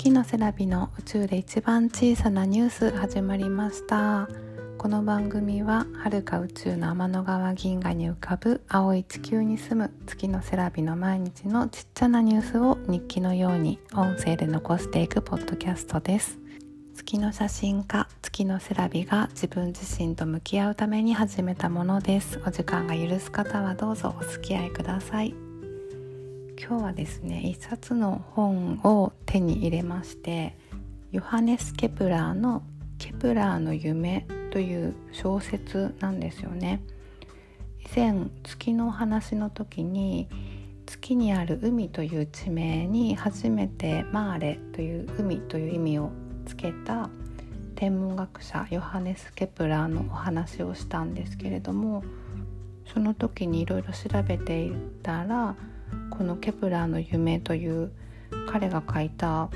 月のセラビの宇宙で一番小さなニュース始まりました。この番組は遥か宇宙の天の川銀河に浮かぶ青い地球に住む月のセラビの毎日のちっちゃなニュースを日記のように音声で残していくポッドキャストです。月の写真家月のセラビが自分自身と向き合うために始めたものです。お時間が許す方はどうぞお付き合いください。今日はですね一冊の本を手に入れましてヨハネス・ケプラーの「ケプラーの夢」という小説なんですよね。以前月の話の時に月にある海という地名に初めてマーレという海という意味をつけた天文学者ヨハネス・ケプラーのお話をしたんですけれどもその時にいろいろ調べていたらこの「ケプラーの夢」という彼が書いた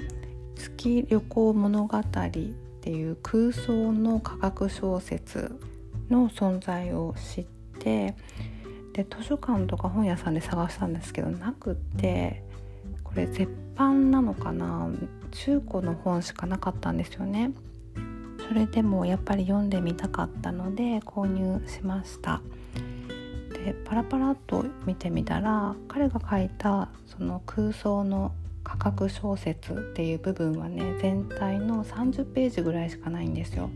月旅行物語っていう空想の科学小説の存在を知ってで図書館とか本屋さんで探したんですけどなくってこれ絶版なのかな？中古の本しかなかったんですよね。それでもやっぱり読んでみたかったので購入しました。でパラパラっと見てみたら彼が書いたその空想の価格小説っていう部分はね全体の30ページぐらいしかないんですよ。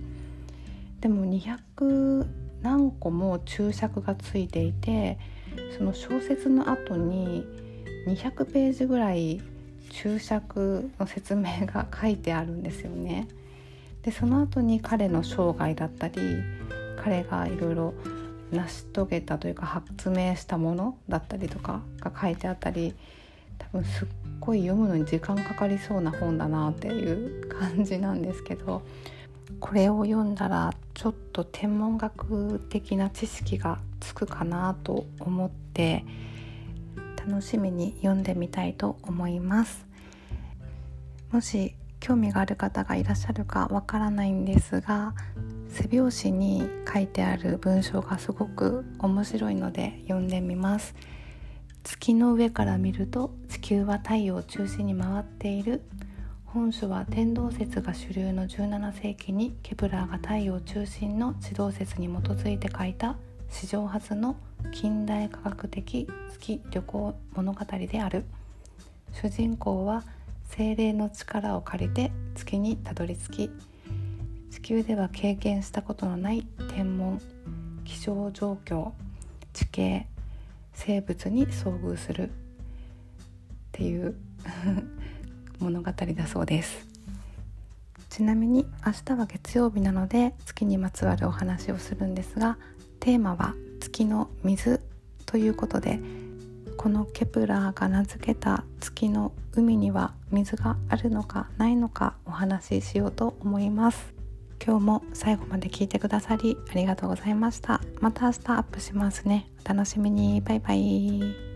でも200何個も注釈がついていてその小説の後に200ページぐらい注釈の説明が書いてあるんですよね。でその後に彼の生涯だったり彼がいろいろ成し遂げたというか発明したものだったりとかが書いてあったり多分すっごい読むのに時間かかりそうな本だなっていう感じなんですけどこれを読んだらちょっと天文学的な知識がつくかなと思って楽しみに読んでみたいと思います。もし興味がある方がいらっしゃるかわからないんですが背表紙に書いてある文章がすごく面白いので読んでみます。月の上から見ると地球は太陽を中心に回っている。本書は天動説が主流の17世紀にケプラーが太陽中心の地動説に基づいて書いた史上初の近代科学的月旅行物語である。主人公は精霊の力を借りて月にたどり着き地球では経験したことのない天文気象状況地形生物に遭遇するっていう 物語だそうです。ちなみに明日は月曜日なので月にまつわるお話をするんですがテーマは月の水ということでこのケプラーが名付けた月の海には水があるのかないのかお話ししようと思います。今日も最後まで聞いてくださりありがとうございました。また明日アップしますね。お楽しみに。バイバイ。